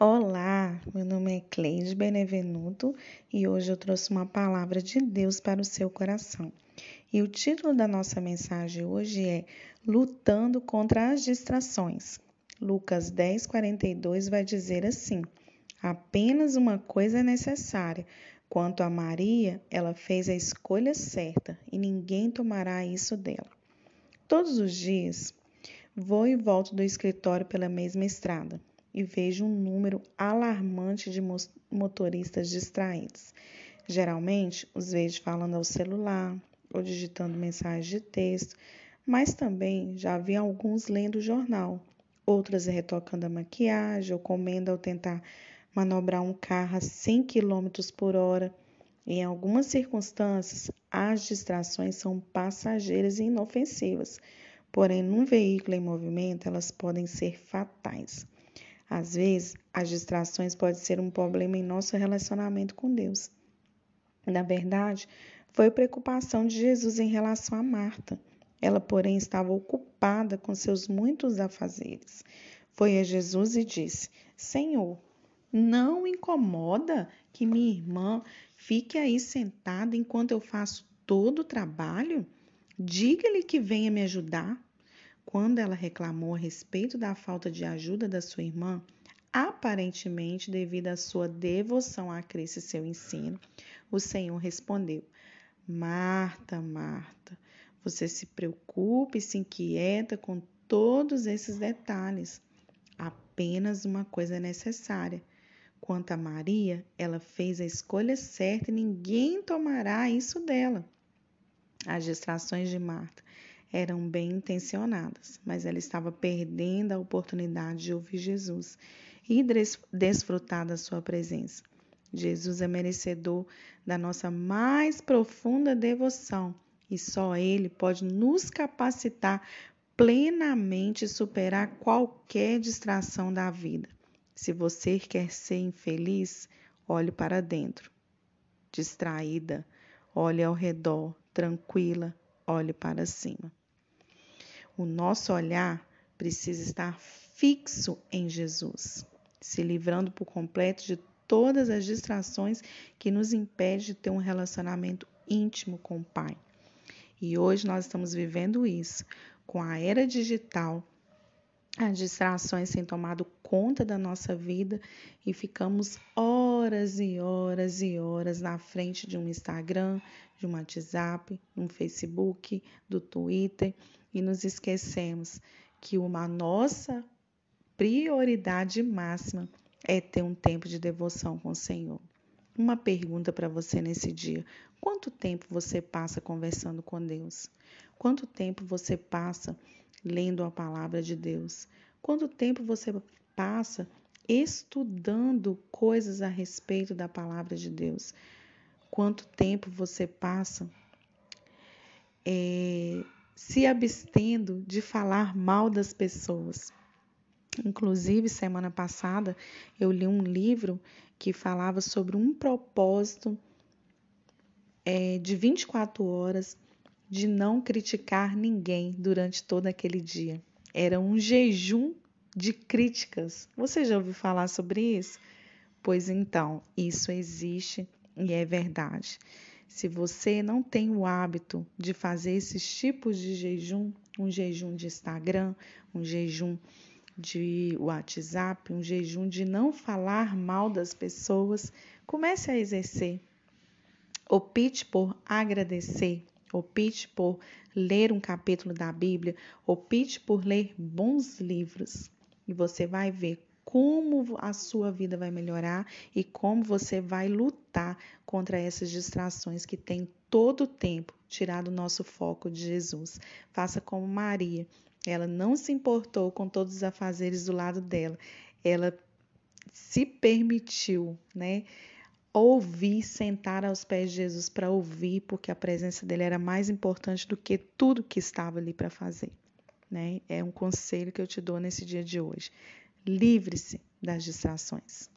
Olá, meu nome é Cleide Benevenuto e hoje eu trouxe uma palavra de Deus para o seu coração. E o título da nossa mensagem hoje é Lutando contra as distrações. Lucas 10, 42 vai dizer assim: Apenas uma coisa é necessária. Quanto a Maria, ela fez a escolha certa e ninguém tomará isso dela. Todos os dias, vou e volto do escritório pela mesma estrada e vejo um número alarmante de motoristas distraídos. Geralmente, os vejo falando ao celular ou digitando mensagens de texto, mas também já vi alguns lendo jornal, outras retocando a maquiagem ou comendo ao tentar manobrar um carro a 100 km por hora. Em algumas circunstâncias, as distrações são passageiras e inofensivas, porém, num veículo em movimento, elas podem ser fatais. Às vezes, as distrações podem ser um problema em nosso relacionamento com Deus. Na verdade, foi a preocupação de Jesus em relação a Marta. Ela, porém, estava ocupada com seus muitos afazeres. Foi a Jesus e disse: Senhor, não incomoda que minha irmã fique aí sentada enquanto eu faço todo o trabalho? Diga-lhe que venha me ajudar. Quando ela reclamou a respeito da falta de ajuda da sua irmã, aparentemente devido à sua devoção a Cristo e seu ensino, o Senhor respondeu: Marta, Marta, você se preocupa e se inquieta com todos esses detalhes. Apenas uma coisa é necessária. Quanto a Maria, ela fez a escolha certa e ninguém tomará isso dela. As distrações de Marta eram bem intencionadas, mas ela estava perdendo a oportunidade de ouvir Jesus e desfrutar da sua presença. Jesus é merecedor da nossa mais profunda devoção e só Ele pode nos capacitar plenamente superar qualquer distração da vida. Se você quer ser infeliz, olhe para dentro. Distraída, olhe ao redor. Tranquila, olhe para cima. O nosso olhar precisa estar fixo em Jesus, se livrando por completo de todas as distrações que nos impedem de ter um relacionamento íntimo com o Pai. E hoje nós estamos vivendo isso com a era digital as distrações têm tomado conta da nossa vida e ficamos horas e horas e horas na frente de um Instagram, de um WhatsApp, um Facebook, do Twitter e nos esquecemos que uma nossa prioridade máxima é ter um tempo de devoção com o Senhor. Uma pergunta para você nesse dia: quanto tempo você passa conversando com Deus? Quanto tempo você passa lendo a palavra de Deus? Quanto tempo você passa estudando coisas a respeito da palavra de Deus? Quanto tempo você passa é, se abstendo de falar mal das pessoas? Inclusive, semana passada, eu li um livro que falava sobre um propósito é, de 24 horas de não criticar ninguém durante todo aquele dia. Era um jejum de críticas. Você já ouviu falar sobre isso? Pois então, isso existe e é verdade. Se você não tem o hábito de fazer esses tipos de jejum, um jejum de Instagram, um jejum de WhatsApp, um jejum de não falar mal das pessoas, comece a exercer. Opte por agradecer, opte por ler um capítulo da Bíblia, opte por ler bons livros e você vai ver como a sua vida vai melhorar e como você vai lutar contra essas distrações que tem todo o tempo tirado o nosso foco de Jesus. Faça como Maria. Ela não se importou com todos os afazeres do lado dela. Ela se permitiu, né? ouvir, sentar aos pés de Jesus para ouvir, porque a presença dele era mais importante do que tudo que estava ali para fazer. Né? É um conselho que eu te dou nesse dia de hoje. Livre-se das distrações.